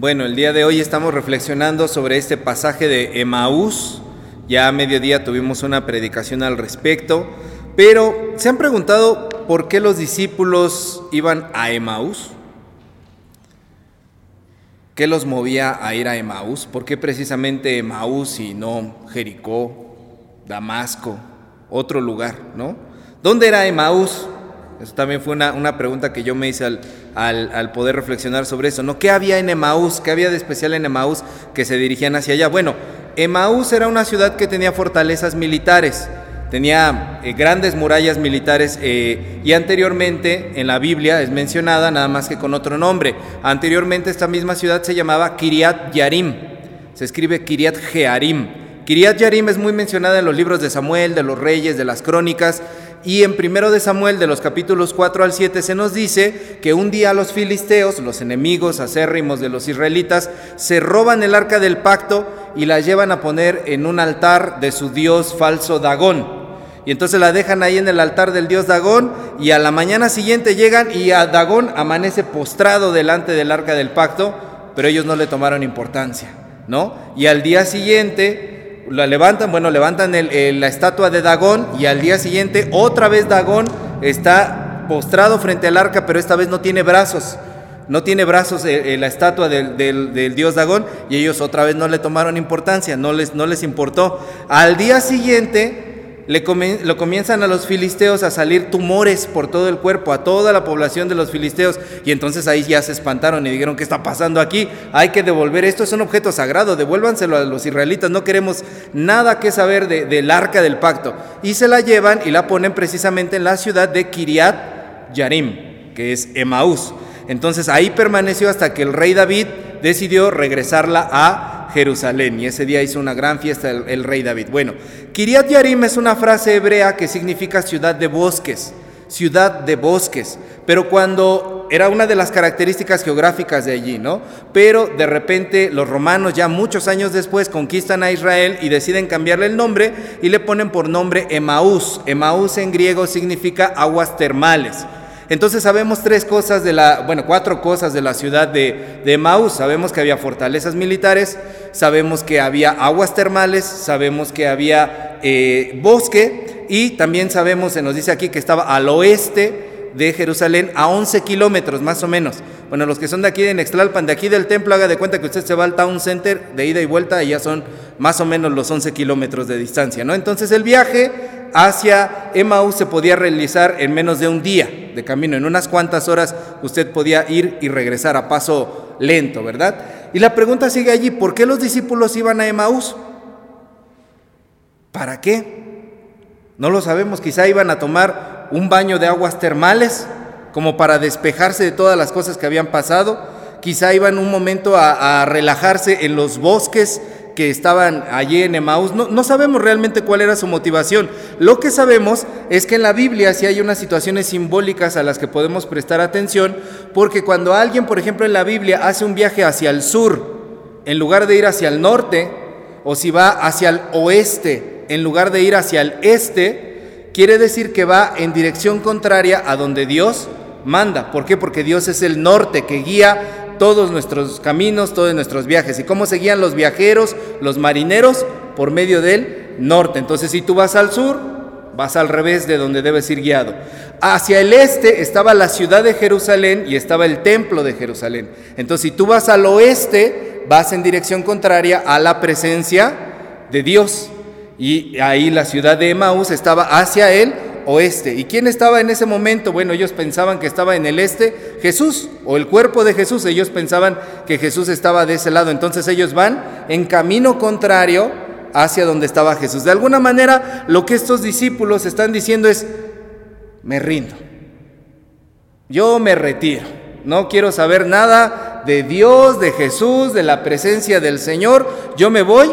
Bueno, el día de hoy estamos reflexionando sobre este pasaje de Emaús. Ya a mediodía tuvimos una predicación al respecto, pero ¿se han preguntado por qué los discípulos iban a Emaús? ¿Qué los movía a ir a Emaús? ¿Por qué precisamente Emaús y no Jericó, Damasco, otro lugar, no? ¿Dónde era Emaús? Eso también fue una, pregunta que yo me hice al, al, poder reflexionar sobre eso. ¿no? ¿Qué había en Emaús? ¿Qué había de especial en Emaús que se dirigían hacia allá? Bueno, Emaús era una ciudad que tenía fortalezas militares, tenía eh, grandes murallas militares eh, y anteriormente en la Biblia es mencionada nada más que con otro nombre. Anteriormente esta misma ciudad se llamaba Kiriat Yarim, se escribe Kiriat Jearim. Kiriat Yarim es muy mencionada en los libros de Samuel, de los reyes, de las crónicas, y en primero de Samuel, de los capítulos 4 al 7, se nos dice que un día los filisteos, los enemigos acérrimos de los israelitas, se roban el arca del pacto y la llevan a poner en un altar de su dios falso Dagón. Y entonces la dejan ahí en el altar del dios Dagón y a la mañana siguiente llegan y a Dagón amanece postrado delante del arca del pacto, pero ellos no le tomaron importancia, ¿no? Y al día siguiente la levantan, bueno, levantan la estatua de Dagón y al día siguiente otra vez Dagón está postrado frente al arca, pero esta vez no tiene brazos. No tiene brazos eh, eh, la estatua del, del, dios Dagón y ellos otra vez no le tomaron importancia, no les, no les importó. Al día siguiente le lo comienzan a los filisteos a salir tumores por todo el cuerpo, a toda la población de los filisteos. Y entonces ahí ya se espantaron y dijeron, ¿qué está pasando aquí? Hay que devolver, esto es un objeto sagrado, devuélvanselo a los israelitas, no queremos nada que saber del arca del pacto. Y se la llevan y la ponen precisamente en la ciudad de Kiriat Yarim, que es Emaús. Entonces ahí permaneció hasta que el rey David decidió regresarla a Jerusalén y ese día hizo una gran fiesta el, rey David. Bueno, Kiriat Yarim es una frase hebrea que significa ciudad de bosques, ciudad de bosques, pero cuando era una de las características geográficas de allí, ¿no? Pero de repente los romanos ya muchos años después conquistan a Israel y deciden cambiarle el nombre y le ponen por nombre Emaús. Emaús en griego significa aguas termales. Entonces sabemos tres cosas de la, bueno, cuatro cosas de la ciudad de, de. Sabemos que había fortalezas militares, sabemos que había aguas termales, sabemos que había eh, bosque y también sabemos, se nos dice aquí que estaba al oeste de Jerusalén a 11 kilómetros más o menos. Bueno, los que son de aquí de Nextlalpan, de aquí del templo, haga de cuenta que usted se va al Town Center de ida y vuelta y ya son más o menos los 11 kilómetros de distancia, ¿no? Entonces el viaje hacia Emmaus se podía realizar en menos de un día de camino. En unas cuantas horas usted podía ir y regresar a paso lento, ¿verdad? Y la pregunta sigue allí, ¿por qué los discípulos iban a Emmaus? ¿Para qué? No lo sabemos, quizá iban a tomar un baño de aguas termales como para despejarse de todas las cosas que habían pasado, quizá iban un momento a, a relajarse en los bosques que estaban allí en Emaús. No, no, sabemos realmente cuál era su motivación. Lo que sabemos es que en la Biblia sí hay unas situaciones simbólicas a las que podemos prestar atención, porque cuando alguien, por ejemplo, en la Biblia hace un viaje hacia el sur, en lugar de ir hacia el norte, o si va hacia el oeste, en lugar de ir hacia el este, quiere decir que va en dirección contraria a donde Dios manda. ¿Por qué? Porque Dios es el norte que guía todos nuestros caminos, todos nuestros viajes. ¿Y cómo seguían los viajeros, los marineros? Por medio del norte. Entonces, si tú vas al sur, vas al revés de donde debes ir guiado. Hacia el este estaba la ciudad de Jerusalén y estaba el templo de Jerusalén. Entonces, si tú vas al oeste, vas en dirección contraria a la presencia de Dios. Y ahí la ciudad de Emaús estaba hacia él oeste. ¿Y quién estaba en ese momento? Bueno, ellos pensaban que estaba en el este Jesús o el cuerpo de Jesús. Ellos pensaban que Jesús estaba de ese lado. Entonces ellos van en camino contrario hacia donde estaba Jesús. De alguna manera, lo que estos discípulos están diciendo es, me rindo. Yo me retiro. No quiero saber nada de Dios, de Jesús, de la presencia del Señor. Yo me voy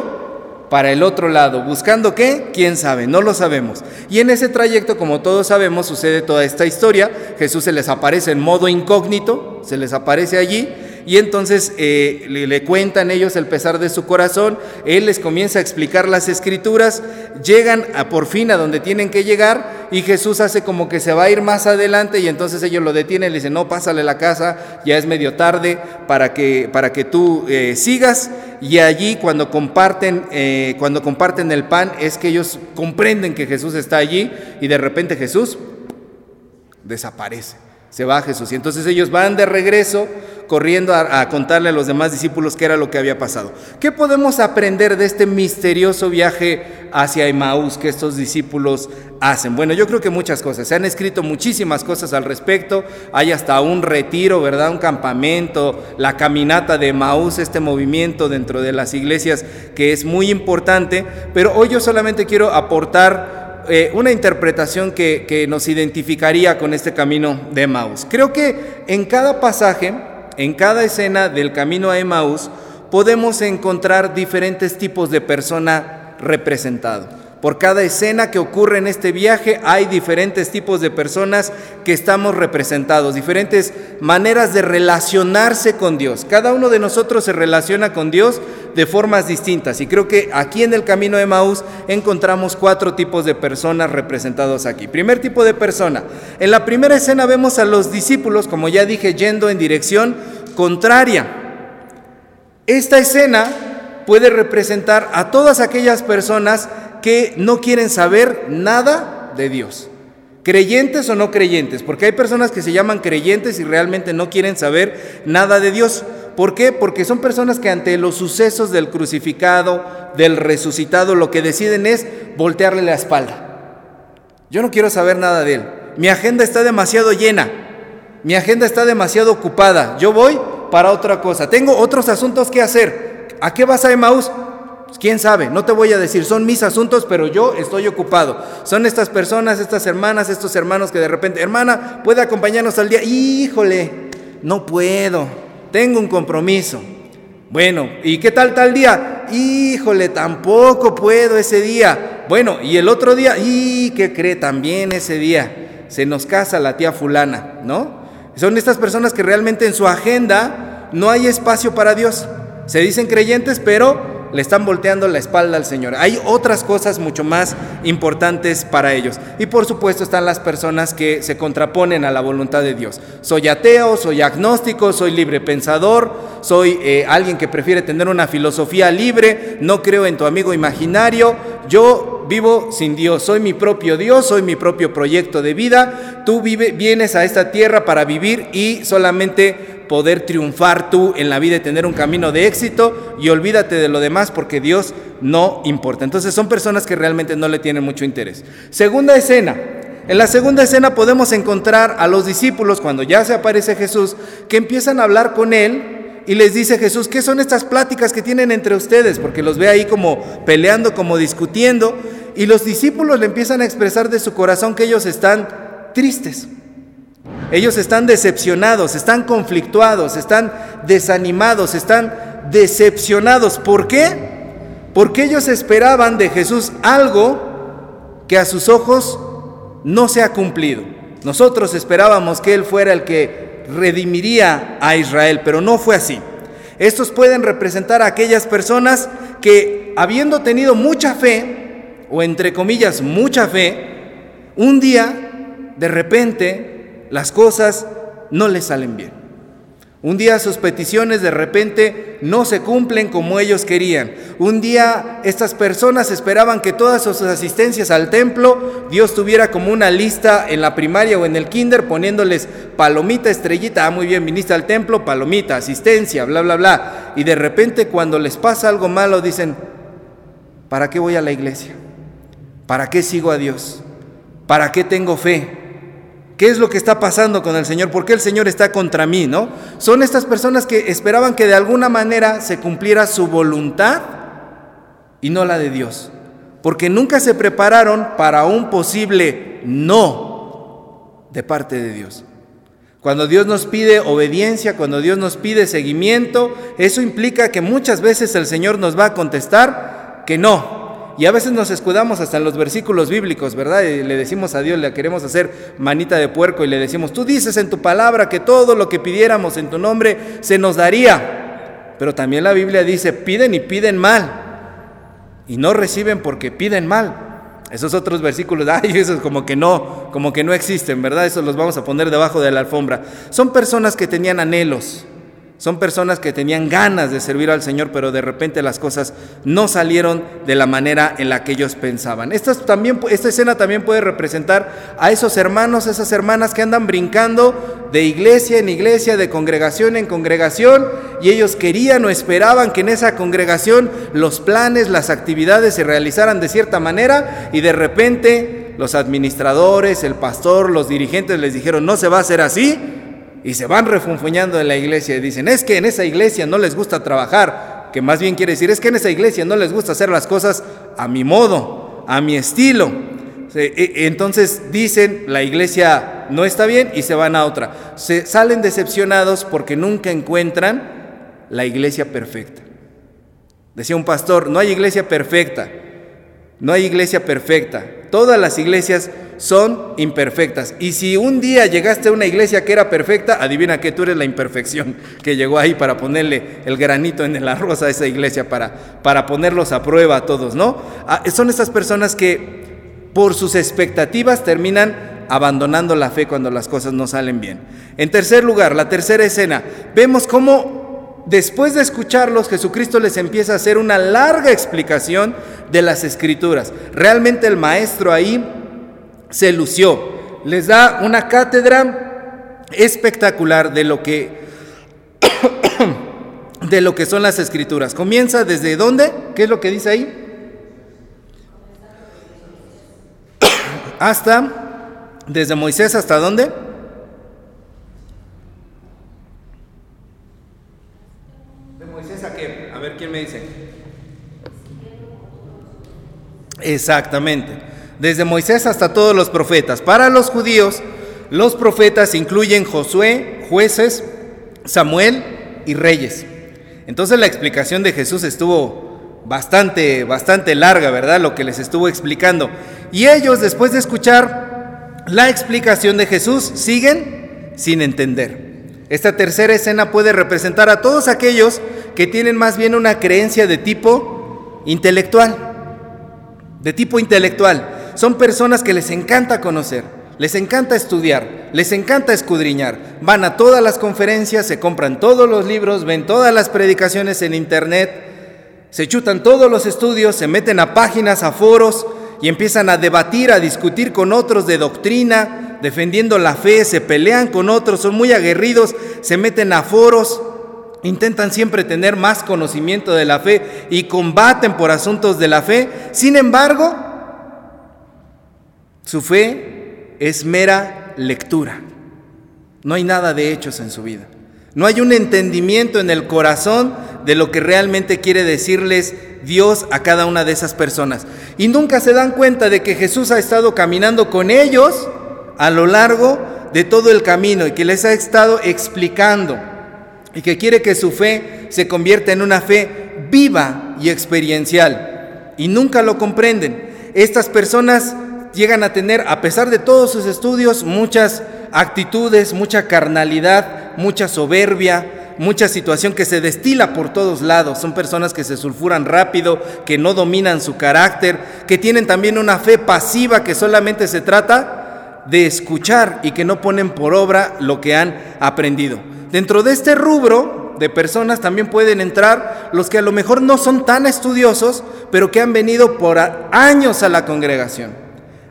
para el otro lado. ¿Buscando qué? ¿Quién sabe? No lo sabemos. Y en ese trayecto, como todos sabemos, sucede toda esta historia. Jesús se les aparece en modo incógnito, se les aparece allí y entonces eh, le, cuentan ellos el pesar de su corazón, él les comienza a explicar las escrituras, llegan a por fin a donde tienen que llegar y Jesús hace como que se va a ir más adelante y entonces ellos lo detienen, le dicen, no, pásale la casa, ya es medio tarde para que, para que tú eh, sigas y allí cuando comparten, eh, cuando comparten el pan es que ellos comprenden que Jesús está allí y de repente Jesús desaparece. Se va Jesús. Y entonces ellos van de regreso corriendo a, contarle a los demás discípulos qué era lo que había pasado. ¿Qué podemos aprender de este misterioso viaje hacia Emaús que estos discípulos hacen? Bueno, yo creo que muchas cosas. Se han escrito muchísimas cosas al respecto. Hay hasta un retiro, ¿verdad? Un campamento, la caminata de Emaús, este movimiento dentro de las iglesias que es muy importante. Pero hoy yo solamente quiero aportar eh, una interpretación que, nos identificaría con este camino de Emmaus. Creo que en cada pasaje, en cada escena del camino a Emmaus, podemos encontrar diferentes tipos de persona representado. Por cada escena que ocurre en este viaje hay diferentes tipos de personas que estamos representados, diferentes maneras de relacionarse con Dios. Cada uno de nosotros se relaciona con Dios de formas distintas y creo que aquí en el camino de Maús encontramos cuatro tipos de personas representados aquí. Primer tipo de persona. En la primera escena vemos a los discípulos, como ya dije, yendo en dirección contraria. Esta escena puede representar a todas aquellas personas que no quieren saber nada de Dios. Creyentes o no creyentes, porque hay personas que se llaman creyentes y realmente no quieren saber nada de Dios. ¿Por qué? Porque son personas que ante los sucesos del crucificado, del resucitado, lo que deciden es voltearle la espalda. Yo no quiero saber nada de él. Mi agenda está demasiado llena. Mi agenda está demasiado ocupada. Yo voy para otra cosa. Tengo otros asuntos que hacer. ¿A qué vas a Emaús? ¿Quién sabe? No te voy a decir, son mis asuntos, pero yo estoy ocupado. Son estas personas, estas hermanas, estos hermanos que de repente, hermana, ¿puede acompañarnos al día? Híjole, no puedo, tengo un compromiso. Bueno, ¿y qué tal tal día? Híjole, tampoco puedo ese día. Bueno, y el otro día, ¿y qué cree también ese día? Se nos casa la tía fulana, ¿no? Son estas personas que realmente en su agenda no hay espacio para Dios. Se dicen creyentes, pero le están volteando la espalda al Señor. Hay otras cosas mucho más importantes para ellos. Y por supuesto están las personas que se contraponen a la voluntad de Dios. Soy ateo, soy agnóstico, soy libre pensador, soy eh, alguien que prefiere tener una filosofía libre, no creo en tu amigo imaginario, yo vivo sin Dios, soy mi propio Dios, soy mi propio proyecto de vida, tú vienes a esta tierra para vivir y solamente poder triunfar tú en la vida y tener un camino de éxito y olvídate de lo demás porque Dios no importa. Entonces son personas que realmente no le tienen mucho interés. Segunda escena. En la segunda escena podemos encontrar a los discípulos cuando ya se aparece Jesús que empiezan a hablar con él y les dice Jesús, ¿qué son estas pláticas que tienen entre ustedes? Porque los ve ahí como peleando, como discutiendo y los discípulos le empiezan a expresar de su corazón que ellos están tristes. Ellos están decepcionados, están conflictuados, están desanimados, están decepcionados. ¿Por qué? Porque ellos esperaban de Jesús algo que a sus ojos no se ha cumplido. Nosotros esperábamos que Él fuera el que redimiría a Israel, pero no fue así. Estos pueden representar a aquellas personas que habiendo tenido mucha fe, o entre comillas mucha fe, un día de repente las cosas no les salen bien. Un día sus peticiones de repente no se cumplen como ellos querían. Un día estas personas esperaban que todas sus asistencias al templo Dios tuviera como una lista en la primaria o en el kinder poniéndoles palomita, estrellita, ah muy bien, viniste al templo, palomita, asistencia, bla, bla, bla. Y de repente cuando les pasa algo malo dicen, ¿para qué voy a la iglesia? ¿Para qué sigo a Dios? ¿Para qué tengo fe? ¿Qué es lo que está pasando con el Señor? ¿Por qué el Señor está contra mí? ¿No? Son estas personas que esperaban que de alguna manera se cumpliera su voluntad y no la de Dios. Porque nunca se prepararon para un posible no de parte de Dios. Cuando Dios nos pide obediencia, cuando Dios nos pide seguimiento, eso implica que muchas veces el Señor nos va a contestar que no, Y a veces nos escudamos hasta en los versículos bíblicos, ¿verdad? Y le decimos a Dios, le queremos hacer manita de puerco y le decimos, tú dices en tu palabra que todo lo que pidiéramos en tu nombre se nos daría. Pero también la Biblia dice, piden y piden mal. Y no reciben porque piden mal. Esos otros versículos, ay, esos como que no, como que no existen, ¿verdad? Esos los vamos a poner debajo de la alfombra. Son personas que tenían anhelos, son personas que tenían ganas de servir al Señor, pero de repente las cosas no salieron de la manera en la que ellos pensaban. Esta, también, esta escena también puede representar a esos hermanos, esas hermanas que andan brincando de iglesia en iglesia, de congregación en congregación, y ellos querían o esperaban que en esa congregación los planes, las actividades se realizaran de cierta manera, y de repente los administradores, el pastor, los dirigentes les dijeron, no se va a hacer así, y se van refunfuñando en la iglesia y dicen, es que en esa iglesia no les gusta trabajar, que más bien quiere decir, es que en esa iglesia no les gusta hacer las cosas a mi modo, a mi estilo. E, entonces dicen, la iglesia no está bien y se van a otra. Se salen decepcionados porque nunca encuentran la iglesia perfecta. Decía un pastor, no hay iglesia perfecta, no hay iglesia perfecta. Todas las iglesias son imperfectas. Y si un día llegaste a una iglesia que era perfecta, adivina que tú eres la imperfección que llegó ahí para ponerle el granito en el arroz a esa iglesia, para, para ponerlos a prueba a todos, ¿no? Ah, son estas personas que por sus expectativas terminan abandonando la fe cuando las cosas no salen bien. En tercer lugar, la tercera escena, vemos cómo después de escucharlos, Jesucristo les empieza a hacer una larga explicación de las escrituras. Realmente el maestro ahí se lució. Les da una cátedra espectacular de lo que de lo que son las escrituras. Comienza desde dónde? ¿Qué es lo que dice ahí? hasta desde Moisés hasta dónde? ¿De Moisés a qué? A ver quién me dice. Exactamente desde Moisés hasta todos los profetas. Para los judíos, los profetas incluyen Josué, jueces, Samuel y reyes. Entonces la explicación de Jesús estuvo bastante, bastante larga, ¿verdad? Lo que les estuvo explicando. Y ellos, después de escuchar la explicación de Jesús, siguen sin entender. Esta tercera escena puede representar a todos aquellos que tienen más bien una creencia de tipo intelectual, de tipo intelectual son personas que les encanta conocer, les encanta estudiar, les encanta escudriñar. Van a todas las conferencias, se compran todos los libros, ven todas las predicaciones en internet, se chutan todos los estudios, se meten a páginas, a foros y empiezan a debatir, a discutir con otros de doctrina, defendiendo la fe, se pelean con otros, son muy aguerridos, se meten a foros, intentan siempre tener más conocimiento de la fe y combaten por asuntos de la fe. Sin embargo, su fe es mera lectura. No hay nada de hechos en su vida. No hay un entendimiento en el corazón de lo que realmente quiere decirles Dios a cada una de esas personas. Y nunca se dan cuenta de que Jesús ha estado caminando con ellos a lo largo de todo el camino y que les ha estado explicando y que quiere que su fe se convierta en una fe viva y experiencial. Y nunca lo comprenden. Estas personas llegan a tener, a pesar de todos sus estudios, muchas actitudes, mucha carnalidad, mucha soberbia, mucha situación que se destila por todos lados. Son personas que se sulfuran rápido, que no dominan su carácter, que tienen también una fe pasiva que solamente se trata de escuchar y que no ponen por obra lo que han aprendido. Dentro de este rubro de personas también pueden entrar los que a lo mejor no son tan estudiosos, pero que han venido por años a la congregación.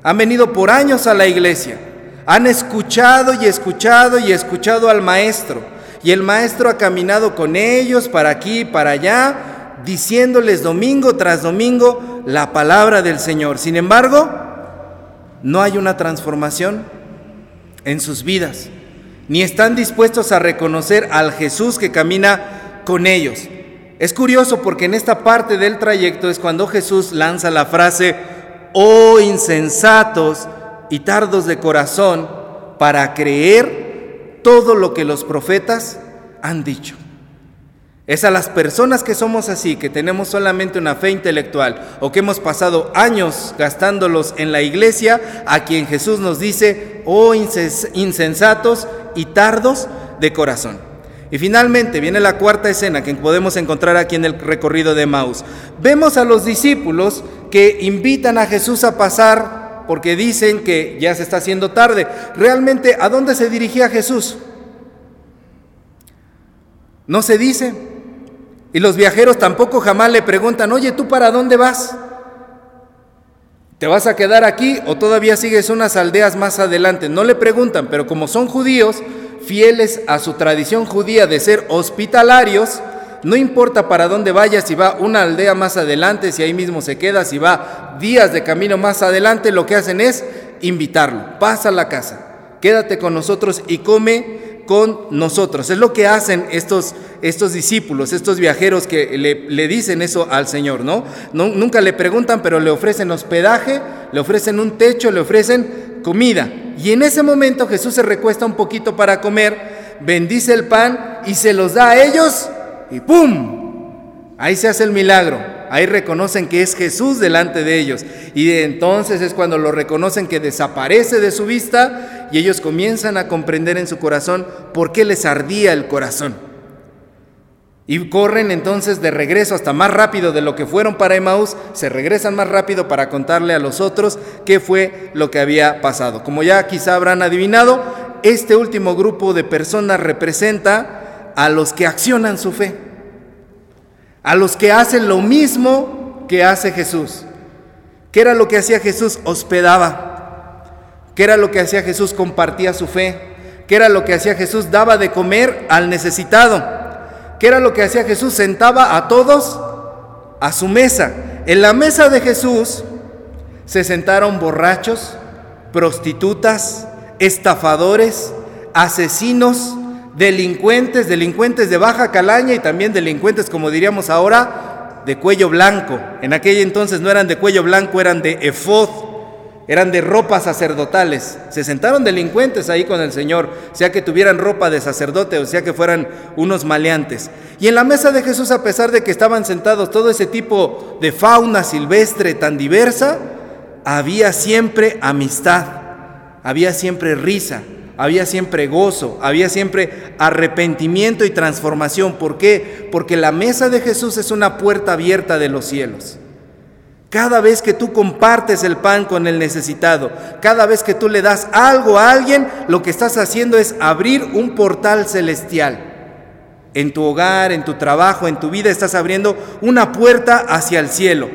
Han venido por años a la iglesia, han escuchado y escuchado y escuchado al maestro, y el maestro ha caminado con ellos para aquí y para allá, diciéndoles domingo tras domingo la palabra del Señor. Sin embargo, no hay una transformación en sus vidas, ni están dispuestos a reconocer al Jesús que camina con ellos. Es curioso porque en esta parte del trayecto es cuando Jesús lanza la frase, oh insensatos y tardos de corazón, para creer todo lo que los profetas han dicho. Es a las personas que somos así, que tenemos solamente una fe intelectual o que hemos pasado años gastándolos en la iglesia, a quien Jesús nos dice, oh insensatos y tardos de corazón. Y finalmente viene la cuarta escena que podemos encontrar aquí en el recorrido de Maus. Vemos a los discípulos que invitan a Jesús a pasar porque dicen que ya se está haciendo tarde. Realmente, ¿a dónde se dirigía Jesús? No se dice. Y los viajeros tampoco jamás le preguntan, oye, ¿tú para dónde vas? ¿Te vas a quedar aquí o todavía sigues unas aldeas más adelante? No le preguntan, pero como son judíos, fieles a su tradición judía de ser hospitalarios, no importa para dónde vaya, si va una aldea más adelante, si ahí mismo se queda, si va días de camino más adelante, lo que hacen es invitarlo, pasa a la casa, quédate con nosotros y come con nosotros. Es lo que hacen estos, estos discípulos, estos viajeros que le, dicen eso al Señor, ¿no? Nunca le preguntan, pero le ofrecen hospedaje, le ofrecen un techo, le ofrecen comida. Y en ese momento Jesús se recuesta un poquito para comer, bendice el pan y se los da a ellos y ¡pum! Ahí se hace el milagro. Ahí reconocen que es Jesús delante de ellos. Y entonces es cuando lo reconocen que desaparece de su vista y ellos comienzan a comprender en su corazón por qué les ardía el corazón. Y corren entonces de regreso hasta más rápido de lo que fueron para Emmaus, se regresan más rápido para contarle a los otros qué fue lo que había pasado. Como ya quizá habrán adivinado, este último grupo de personas representa a los que accionan su fe a los que hacen lo mismo que hace Jesús. ¿Qué era lo que hacía Jesús? Hospedaba. ¿Qué era lo que hacía Jesús? Compartía su fe. ¿Qué era lo que hacía Jesús? Daba de comer al necesitado. ¿Qué era lo que hacía Jesús? Sentaba a todos a su mesa. En la mesa de Jesús se sentaron borrachos, prostitutas, estafadores, asesinos, delincuentes, delincuentes de baja calaña y también delincuentes, como diríamos ahora, de cuello blanco. En aquel entonces no eran de cuello blanco, eran de efod, eran de ropas sacerdotales. Se sentaron delincuentes ahí con el Señor, sea que tuvieran ropa de sacerdote o sea que fueran unos maleantes. Y en la mesa de Jesús, a pesar de que estaban sentados todo ese tipo de fauna silvestre tan diversa, había siempre amistad, había siempre risa, había siempre gozo, había siempre arrepentimiento y transformación. ¿Por qué? Porque la mesa de Jesús es una puerta abierta de los cielos. Cada vez que tú compartes el pan con el necesitado, cada vez que tú le das algo a alguien, lo que estás haciendo es abrir un portal celestial. En tu hogar, en tu trabajo, en tu vida, estás abriendo una puerta hacia el cielo.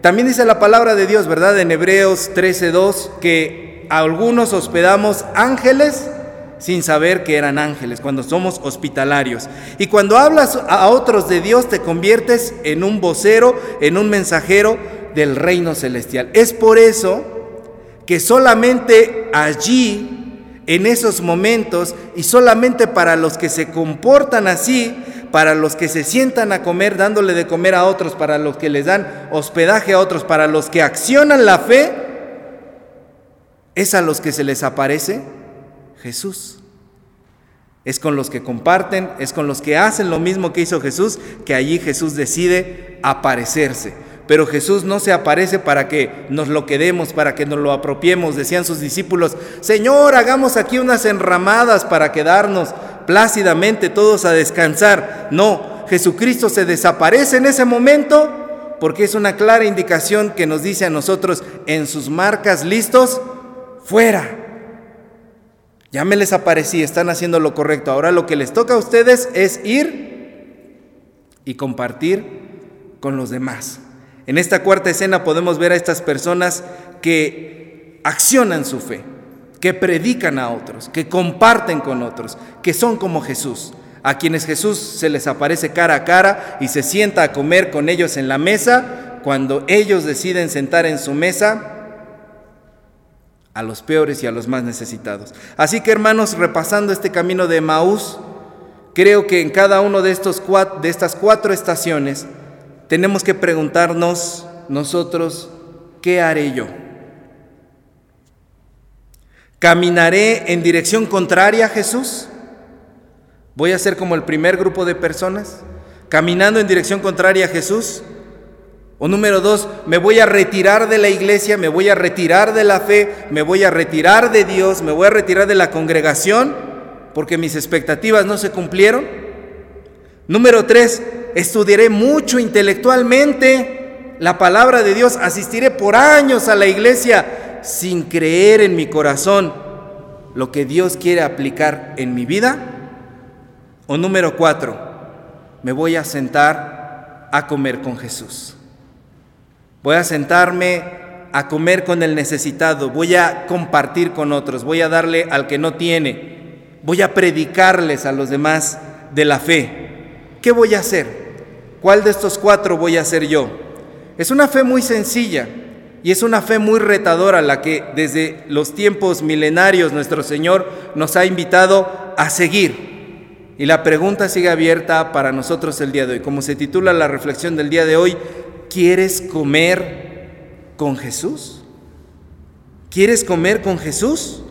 También dice la palabra de Dios, ¿verdad? En Hebreos 13:2, que algunos hospedamos ángeles sin saber que eran ángeles, cuando somos hospitalarios. Y cuando hablas a otros de Dios, te conviertes en un vocero, en un mensajero del reino celestial. Es por eso que solamente allí, en esos momentos, y solamente para los que se comportan así, para los que se sientan a comer, dándole de comer a otros, para los que les dan hospedaje a otros, para los que accionan la fe, es a los que se les aparece Jesús. Es con los que comparten, es con los que hacen lo mismo que hizo Jesús, que allí Jesús decide aparecerse. Pero Jesús no se aparece para que nos lo quedemos, para que nos lo apropiemos. Decían sus discípulos, Señor, hagamos aquí unas enramadas para quedarnos plácidamente todos a descansar. No, Jesucristo se desaparece en ese momento porque es una clara indicación que nos dice a nosotros en sus marcas listos, fuera. Ya me les aparecí, están haciendo lo correcto. Ahora lo que les toca a ustedes es ir y compartir con los demás. En esta cuarta escena podemos ver a estas personas que accionan su fe, que predican a otros, que comparten con otros, que son como Jesús, a quienes Jesús se les aparece cara a cara y se sienta a comer con ellos en la mesa. Cuando ellos deciden sentar en su mesa, a los peores y a los más necesitados. Así que hermanos, repasando este camino de Maús, creo que en cada uno de, estos de estas cuatro estaciones tenemos que preguntarnos nosotros, ¿qué haré yo? ¿Caminaré en dirección contraria a Jesús? ¿Voy a ser como el primer grupo de personas? caminando en dirección contraria a Jesús. O número dos, me voy a retirar de la iglesia, me voy a retirar de la fe, me voy a retirar de Dios, me voy a retirar de la congregación porque mis expectativas no se cumplieron. Número tres, estudiaré mucho intelectualmente la palabra de Dios, asistiré por años a la iglesia sin creer en mi corazón lo que Dios quiere aplicar en mi vida. O número cuatro, me voy a sentar a comer con Jesús. Voy a sentarme a comer con el necesitado, voy a compartir con otros, voy a darle al que no tiene, voy a predicarles a los demás de la fe. ¿Qué voy a hacer? ¿Cuál de estos cuatro voy a hacer yo? Es una fe muy sencilla y es una fe muy retadora la que desde los tiempos milenarios nuestro Señor nos ha invitado a seguir. Y la pregunta sigue abierta para nosotros el día de hoy. Como se titula la reflexión del día de hoy, ¿Quieres comer con Jesús? ¿Quieres comer con Jesús?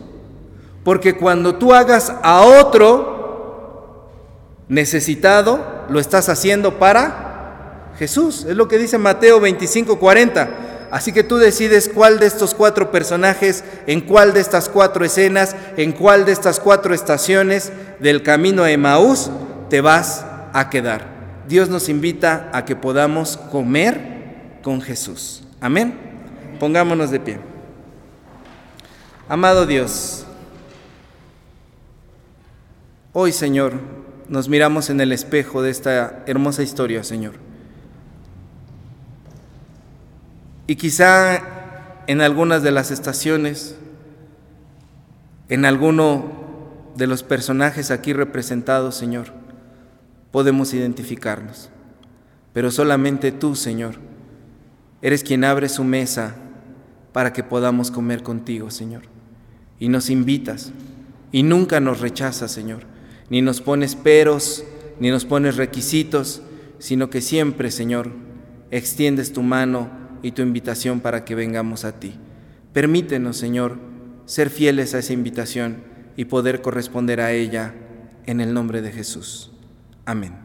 Porque cuando tú hagas a otro necesitado, lo estás haciendo para Jesús. Es lo que dice Mateo 25, 40. Así que tú decides cuál de estos cuatro personajes, en cuál de estas cuatro escenas, en cuál de estas cuatro estaciones del camino a Emaús te vas a quedar. Dios nos invita a que podamos comer con Jesús. Amén. Pongámonos de pie. Amado Dios, hoy Señor, nos miramos en el espejo de esta hermosa historia, Señor. Y quizá en algunas de las estaciones, en alguno de los personajes aquí representados, Señor, podemos identificarnos. Pero solamente tú, Señor, Eres quien abre su mesa para que podamos comer contigo, Señor. Y nos invitas y nunca nos rechazas, Señor. Ni nos pones peros, ni nos pones requisitos, sino que siempre, Señor, extiendes tu mano y tu invitación para que vengamos a ti. Permítenos, Señor, ser fieles a esa invitación y poder corresponder a ella en el nombre de Jesús. Amén.